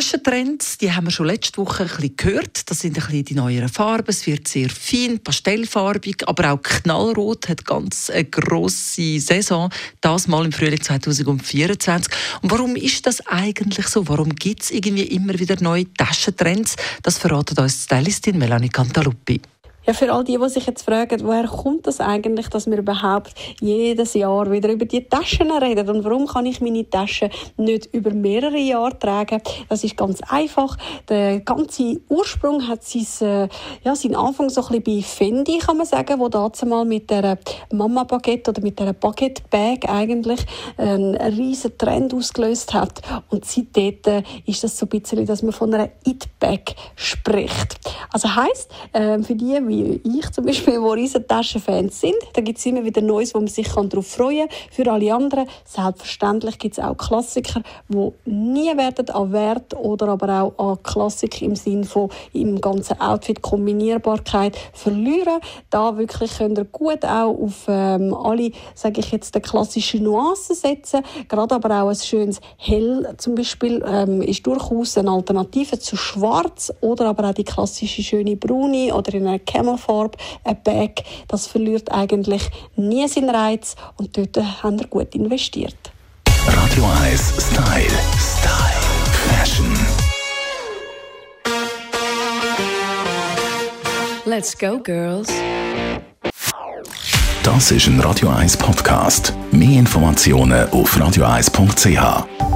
Taschentrends, die haben wir schon letzte Woche ein bisschen gehört. Das sind ein bisschen die neueren Farben. Es wird sehr fein, pastellfarbig, aber auch knallrot hat ganz eine grosse Saison. Das mal im Frühling 2024. Und warum ist das eigentlich so? Warum gibt es irgendwie immer wieder neue Taschentrends? Das verratet uns Stylistin Melanie Cantaluppi. Ja, für all die, die sich jetzt fragen, woher kommt das eigentlich, dass wir überhaupt jedes Jahr wieder über die Taschen reden und warum kann ich meine Taschen nicht über mehrere Jahre tragen? Das ist ganz einfach. Der ganze Ursprung hat sein, äh, ja, seinen Anfang so ein bisschen bei Fendi, kann man sagen, wo dazu mal mit der Mama Baguette oder mit der Baguette Bag eigentlich einen riesen Trend ausgelöst hat. Und seitdem ist das so ein bisschen, dass man von einer It Bag spricht. Also heisst, äh, für die, wie ich zum Beispiel, die riesen Taschenfans sind. Da gibt es immer wieder Neues, wo man sich darauf freuen kann. Für alle anderen, selbstverständlich gibt es auch Klassiker, die nie werden an Wert oder aber auch an Klassik im Sinne von im ganzen Outfit Kombinierbarkeit verlieren. Da wirklich könnt ihr gut auch auf ähm, alle, sage ich jetzt, die klassischen Nuancen setzen. Gerade aber auch ein schönes Hell zum Beispiel ähm, ist durchaus eine Alternative zu Schwarz oder aber auch die klassische schöne Braune oder in einer Camelfarbe, ein Bag, das verliert eigentlich nie seinen Reiz und dort haben wir gut investiert. Radio 1 Style. Style. Fashion. Let's go, girls. Das ist ein Radio 1 Podcast. Mehr Informationen auf radio1.ch.